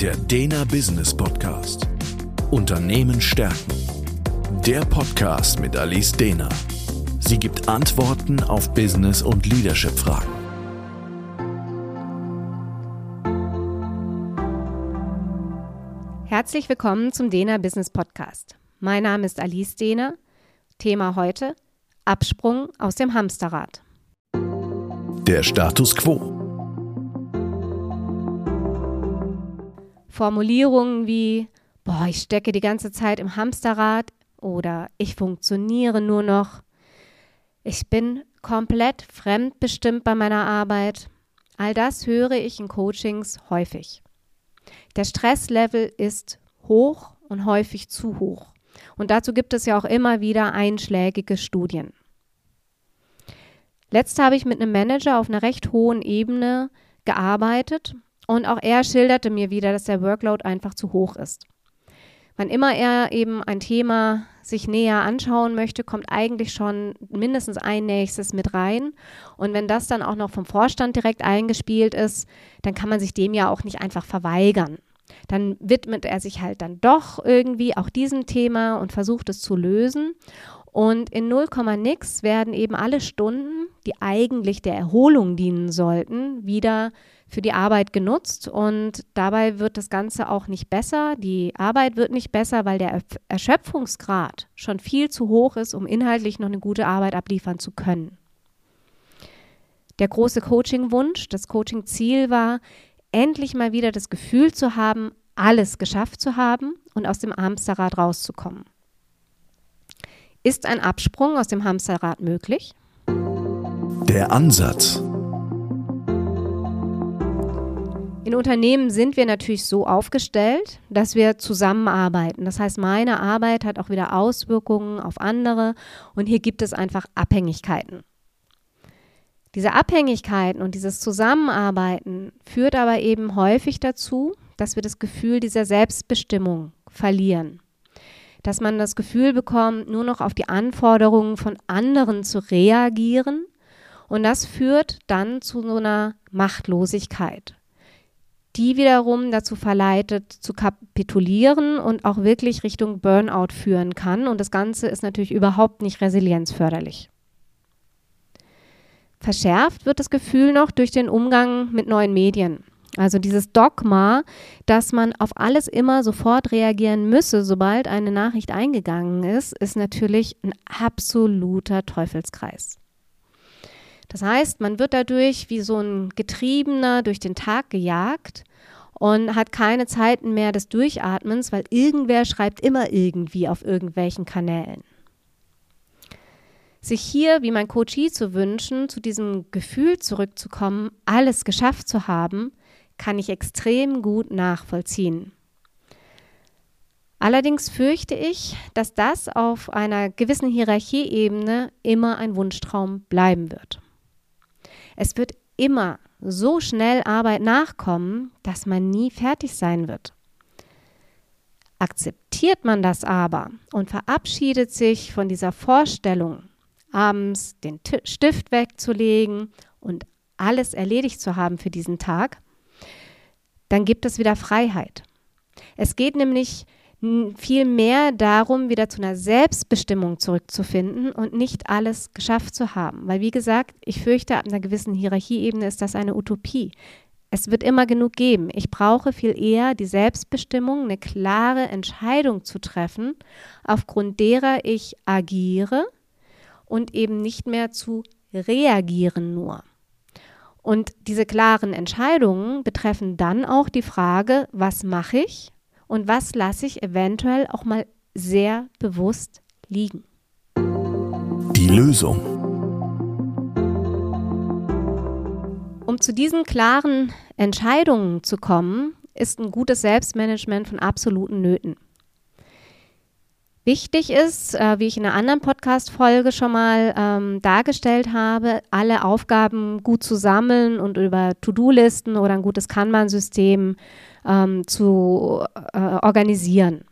Der Dena Business Podcast. Unternehmen stärken. Der Podcast mit Alice Dena. Sie gibt Antworten auf Business- und Leadership-Fragen. Herzlich willkommen zum Dena Business Podcast. Mein Name ist Alice Dehner. Thema heute: Absprung aus dem Hamsterrad. Der Status quo. Formulierungen wie, boah, ich stecke die ganze Zeit im Hamsterrad oder ich funktioniere nur noch. Ich bin komplett fremdbestimmt bei meiner Arbeit. All das höre ich in Coachings häufig. Der Stresslevel ist hoch und häufig zu hoch. Und dazu gibt es ja auch immer wieder einschlägige Studien. Letzt habe ich mit einem Manager auf einer recht hohen Ebene gearbeitet und auch er schilderte mir wieder, dass der Workload einfach zu hoch ist. Wann immer er eben ein Thema sich näher anschauen möchte, kommt eigentlich schon mindestens ein nächstes mit rein. Und wenn das dann auch noch vom Vorstand direkt eingespielt ist, dann kann man sich dem ja auch nicht einfach verweigern. Dann widmet er sich halt dann doch irgendwie auch diesem Thema und versucht es zu lösen. Und in 0, nix werden eben alle Stunden, die eigentlich der Erholung dienen sollten, wieder für die Arbeit genutzt und dabei wird das Ganze auch nicht besser. Die Arbeit wird nicht besser, weil der Erschöpfungsgrad schon viel zu hoch ist, um inhaltlich noch eine gute Arbeit abliefern zu können. Der große Coaching-Wunsch, das Coaching-Ziel war, endlich mal wieder das Gefühl zu haben, alles geschafft zu haben und aus dem Hamsterrad rauszukommen. Ist ein Absprung aus dem Hamsterrad möglich? Der Ansatz. In Unternehmen sind wir natürlich so aufgestellt, dass wir zusammenarbeiten. Das heißt, meine Arbeit hat auch wieder Auswirkungen auf andere und hier gibt es einfach Abhängigkeiten. Diese Abhängigkeiten und dieses Zusammenarbeiten führt aber eben häufig dazu, dass wir das Gefühl dieser Selbstbestimmung verlieren. Dass man das Gefühl bekommt, nur noch auf die Anforderungen von anderen zu reagieren. Und das führt dann zu so einer Machtlosigkeit die wiederum dazu verleitet, zu kapitulieren und auch wirklich Richtung Burnout führen kann. Und das Ganze ist natürlich überhaupt nicht resilienzförderlich. Verschärft wird das Gefühl noch durch den Umgang mit neuen Medien. Also dieses Dogma, dass man auf alles immer sofort reagieren müsse, sobald eine Nachricht eingegangen ist, ist natürlich ein absoluter Teufelskreis. Das heißt, man wird dadurch wie so ein Getriebener durch den Tag gejagt und hat keine Zeiten mehr des Durchatmens, weil irgendwer schreibt immer irgendwie auf irgendwelchen Kanälen. Sich hier, wie mein Coachie zu wünschen, zu diesem Gefühl zurückzukommen, alles geschafft zu haben, kann ich extrem gut nachvollziehen. Allerdings fürchte ich, dass das auf einer gewissen Hierarchieebene immer ein Wunschtraum bleiben wird. Es wird immer so schnell Arbeit nachkommen, dass man nie fertig sein wird. Akzeptiert man das aber und verabschiedet sich von dieser Vorstellung, abends den Stift wegzulegen und alles erledigt zu haben für diesen Tag, dann gibt es wieder Freiheit. Es geht nämlich viel mehr darum, wieder zu einer Selbstbestimmung zurückzufinden und nicht alles geschafft zu haben. Weil, wie gesagt, ich fürchte, ab einer gewissen Hierarchieebene ist das eine Utopie. Es wird immer genug geben. Ich brauche viel eher die Selbstbestimmung, eine klare Entscheidung zu treffen, aufgrund derer ich agiere und eben nicht mehr zu reagieren nur. Und diese klaren Entscheidungen betreffen dann auch die Frage, was mache ich und was lasse ich eventuell auch mal sehr bewusst liegen. Die Lösung. Um zu diesen klaren Entscheidungen zu kommen, ist ein gutes Selbstmanagement von absoluten Nöten. Wichtig ist, äh, wie ich in einer anderen Podcast-Folge schon mal ähm, dargestellt habe, alle Aufgaben gut zu sammeln und über To-Do-Listen oder ein gutes Kanban-System ähm, zu äh, organisieren.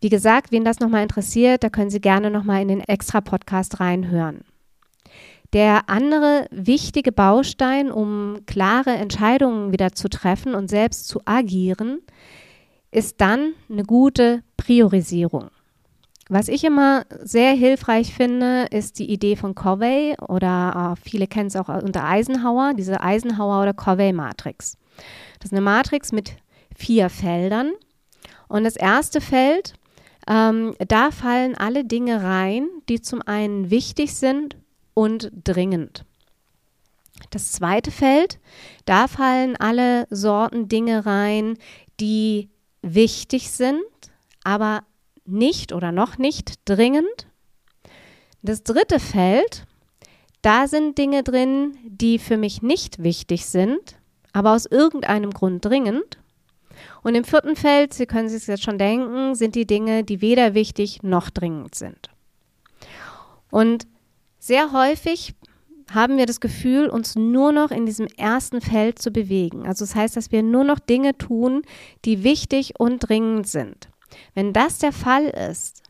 Wie gesagt, wen das nochmal interessiert, da können Sie gerne nochmal in den extra Podcast reinhören. Der andere wichtige Baustein, um klare Entscheidungen wieder zu treffen und selbst zu agieren, ist dann eine gute Priorisierung. Was ich immer sehr hilfreich finde, ist die Idee von Covey oder äh, viele kennen es auch unter Eisenhower, diese Eisenhower oder Covey-Matrix. Das ist eine Matrix mit vier Feldern. Und das erste Feld, ähm, da fallen alle Dinge rein, die zum einen wichtig sind und dringend. Das zweite Feld, da fallen alle Sorten Dinge rein, die wichtig sind, aber nicht oder noch nicht dringend. Das dritte Feld, da sind Dinge drin, die für mich nicht wichtig sind, aber aus irgendeinem Grund dringend. Und im vierten Feld, Sie können sich jetzt schon denken, sind die Dinge, die weder wichtig noch dringend sind. Und sehr häufig haben wir das Gefühl, uns nur noch in diesem ersten Feld zu bewegen. Also das heißt, dass wir nur noch Dinge tun, die wichtig und dringend sind. Wenn das der Fall ist,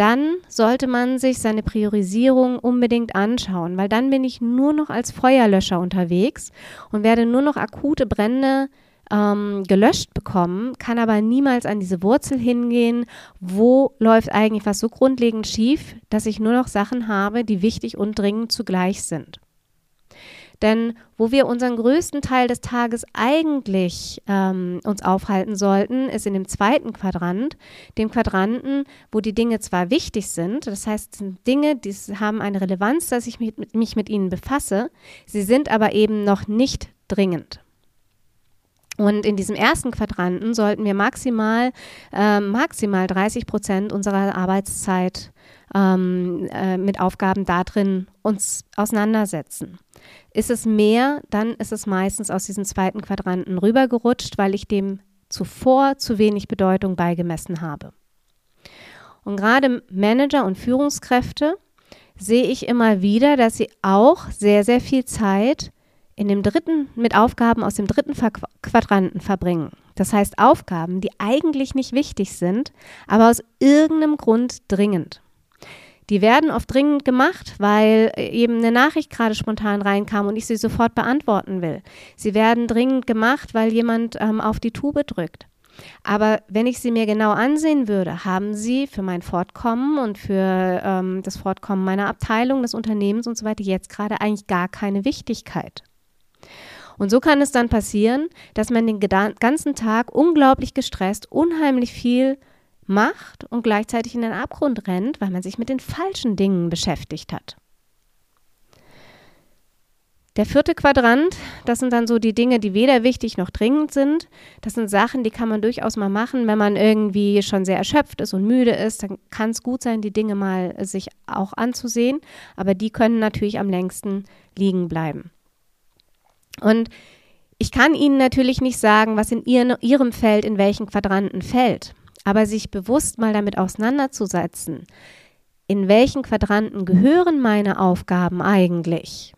dann sollte man sich seine Priorisierung unbedingt anschauen, weil dann bin ich nur noch als Feuerlöscher unterwegs und werde nur noch akute Brände ähm, gelöscht bekommen, kann aber niemals an diese Wurzel hingehen, wo läuft eigentlich was so grundlegend schief, dass ich nur noch Sachen habe, die wichtig und dringend zugleich sind. Denn wo wir unseren größten Teil des Tages eigentlich ähm, uns aufhalten sollten, ist in dem zweiten Quadrant, dem Quadranten, wo die Dinge zwar wichtig sind, das heißt, sind Dinge, die haben eine Relevanz, dass ich mich mit, mich mit ihnen befasse, sie sind aber eben noch nicht dringend. Und in diesem ersten Quadranten sollten wir maximal, äh, maximal 30 Prozent unserer Arbeitszeit ähm, äh, mit Aufgaben darin uns auseinandersetzen. Ist es mehr, dann ist es meistens aus diesem zweiten Quadranten rübergerutscht, weil ich dem zuvor zu wenig Bedeutung beigemessen habe. Und gerade Manager und Führungskräfte sehe ich immer wieder, dass sie auch sehr, sehr viel Zeit in dem dritten, mit Aufgaben aus dem dritten Quadranten verbringen. Das heißt Aufgaben, die eigentlich nicht wichtig sind, aber aus irgendeinem Grund dringend. Die werden oft dringend gemacht, weil eben eine Nachricht gerade spontan reinkam und ich sie sofort beantworten will. Sie werden dringend gemacht, weil jemand ähm, auf die Tube drückt. Aber wenn ich sie mir genau ansehen würde, haben sie für mein Fortkommen und für ähm, das Fortkommen meiner Abteilung, des Unternehmens und so weiter jetzt gerade eigentlich gar keine Wichtigkeit. Und so kann es dann passieren, dass man den ganzen Tag unglaublich gestresst, unheimlich viel macht und gleichzeitig in den Abgrund rennt, weil man sich mit den falschen Dingen beschäftigt hat. Der vierte Quadrant, das sind dann so die Dinge, die weder wichtig noch dringend sind. Das sind Sachen, die kann man durchaus mal machen, wenn man irgendwie schon sehr erschöpft ist und müde ist. Dann kann es gut sein, die Dinge mal sich auch anzusehen. Aber die können natürlich am längsten liegen bleiben. Und ich kann Ihnen natürlich nicht sagen, was in Ihrem Feld in welchen Quadranten fällt, aber sich bewusst mal damit auseinanderzusetzen, in welchen Quadranten gehören meine Aufgaben eigentlich?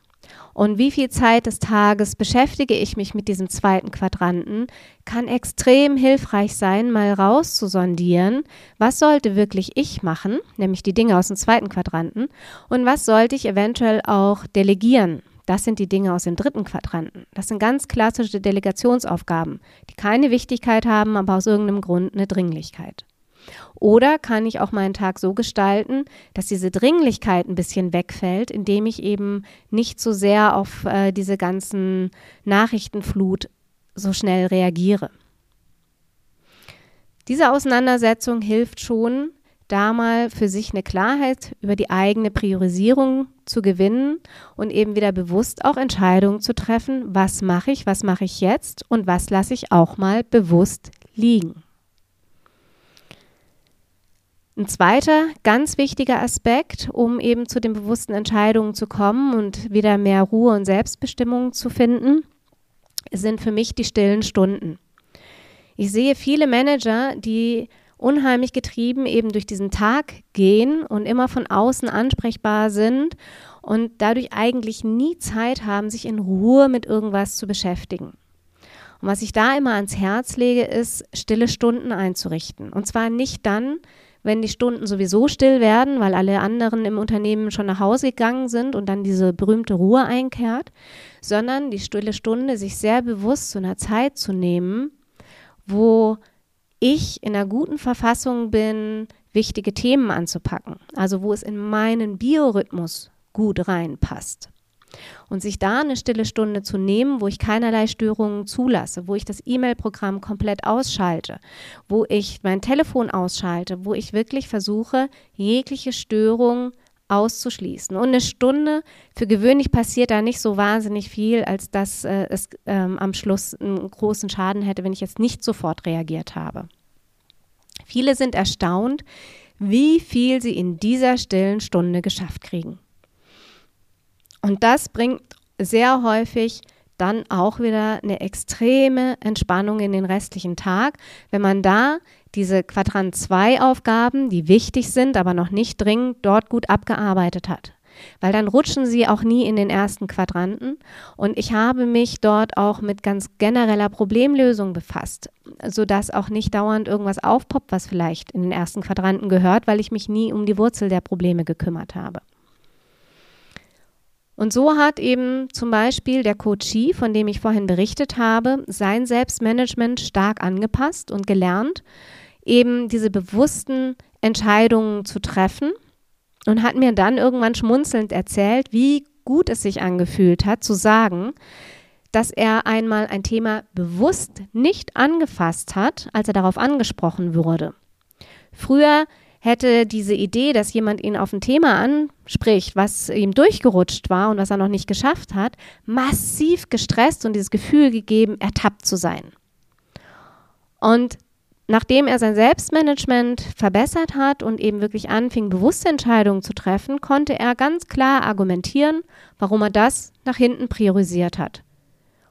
Und wie viel Zeit des Tages beschäftige ich mich mit diesem zweiten Quadranten, kann extrem hilfreich sein, mal rauszusondieren, was sollte wirklich ich machen, nämlich die Dinge aus dem zweiten Quadranten, und was sollte ich eventuell auch delegieren, das sind die Dinge aus dem dritten Quadranten. Das sind ganz klassische Delegationsaufgaben, die keine Wichtigkeit haben, aber aus irgendeinem Grund eine Dringlichkeit. Oder kann ich auch meinen Tag so gestalten, dass diese Dringlichkeit ein bisschen wegfällt, indem ich eben nicht so sehr auf äh, diese ganzen Nachrichtenflut so schnell reagiere. Diese Auseinandersetzung hilft schon, da mal für sich eine Klarheit über die eigene Priorisierung zu gewinnen und eben wieder bewusst auch Entscheidungen zu treffen, was mache ich, was mache ich jetzt und was lasse ich auch mal bewusst liegen. Ein zweiter ganz wichtiger Aspekt, um eben zu den bewussten Entscheidungen zu kommen und wieder mehr Ruhe und Selbstbestimmung zu finden, sind für mich die stillen Stunden. Ich sehe viele Manager, die unheimlich getrieben eben durch diesen Tag gehen und immer von außen ansprechbar sind und dadurch eigentlich nie Zeit haben, sich in Ruhe mit irgendwas zu beschäftigen. Und was ich da immer ans Herz lege, ist, stille Stunden einzurichten. Und zwar nicht dann, wenn die Stunden sowieso still werden, weil alle anderen im Unternehmen schon nach Hause gegangen sind und dann diese berühmte Ruhe einkehrt, sondern die stille Stunde sich sehr bewusst zu einer Zeit zu nehmen, wo ich in einer guten Verfassung bin, wichtige Themen anzupacken. Also wo es in meinen Biorhythmus gut reinpasst. Und sich da eine stille Stunde zu nehmen, wo ich keinerlei Störungen zulasse, wo ich das E-Mail-Programm komplett ausschalte, wo ich mein Telefon ausschalte, wo ich wirklich versuche, jegliche Störung auszuschließen. Und eine Stunde, für gewöhnlich passiert da nicht so wahnsinnig viel, als dass äh, es ähm, am Schluss einen großen Schaden hätte, wenn ich jetzt nicht sofort reagiert habe. Viele sind erstaunt, wie viel sie in dieser stillen Stunde geschafft kriegen. Und das bringt sehr häufig dann auch wieder eine extreme Entspannung in den restlichen Tag, wenn man da diese Quadrant 2 Aufgaben, die wichtig sind, aber noch nicht dringend, dort gut abgearbeitet hat. Weil dann rutschen sie auch nie in den ersten Quadranten. Und ich habe mich dort auch mit ganz genereller Problemlösung befasst, sodass auch nicht dauernd irgendwas aufpoppt, was vielleicht in den ersten Quadranten gehört, weil ich mich nie um die Wurzel der Probleme gekümmert habe. Und so hat eben zum Beispiel der Coachie, von dem ich vorhin berichtet habe, sein Selbstmanagement stark angepasst und gelernt, eben diese bewussten Entscheidungen zu treffen und hat mir dann irgendwann schmunzelnd erzählt, wie gut es sich angefühlt hat, zu sagen, dass er einmal ein Thema bewusst nicht angefasst hat, als er darauf angesprochen wurde. Früher hätte diese Idee, dass jemand ihn auf ein Thema anspricht, was ihm durchgerutscht war und was er noch nicht geschafft hat, massiv gestresst und dieses Gefühl gegeben, ertappt zu sein. Und nachdem er sein Selbstmanagement verbessert hat und eben wirklich anfing, bewusste Entscheidungen zu treffen, konnte er ganz klar argumentieren, warum er das nach hinten priorisiert hat.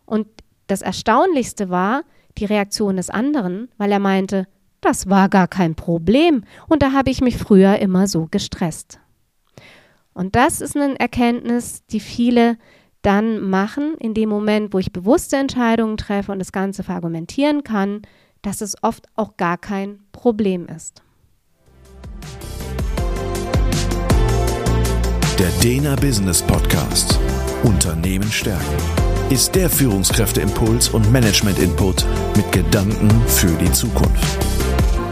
Und das Erstaunlichste war die Reaktion des anderen, weil er meinte, das war gar kein Problem und da habe ich mich früher immer so gestresst. Und das ist eine Erkenntnis, die viele dann machen, in dem Moment, wo ich bewusste Entscheidungen treffe und das Ganze verargumentieren kann, dass es oft auch gar kein Problem ist. Der Dena Business Podcast. Unternehmen stärken ist der Führungskräfteimpuls und Management-Input mit Gedanken für die Zukunft.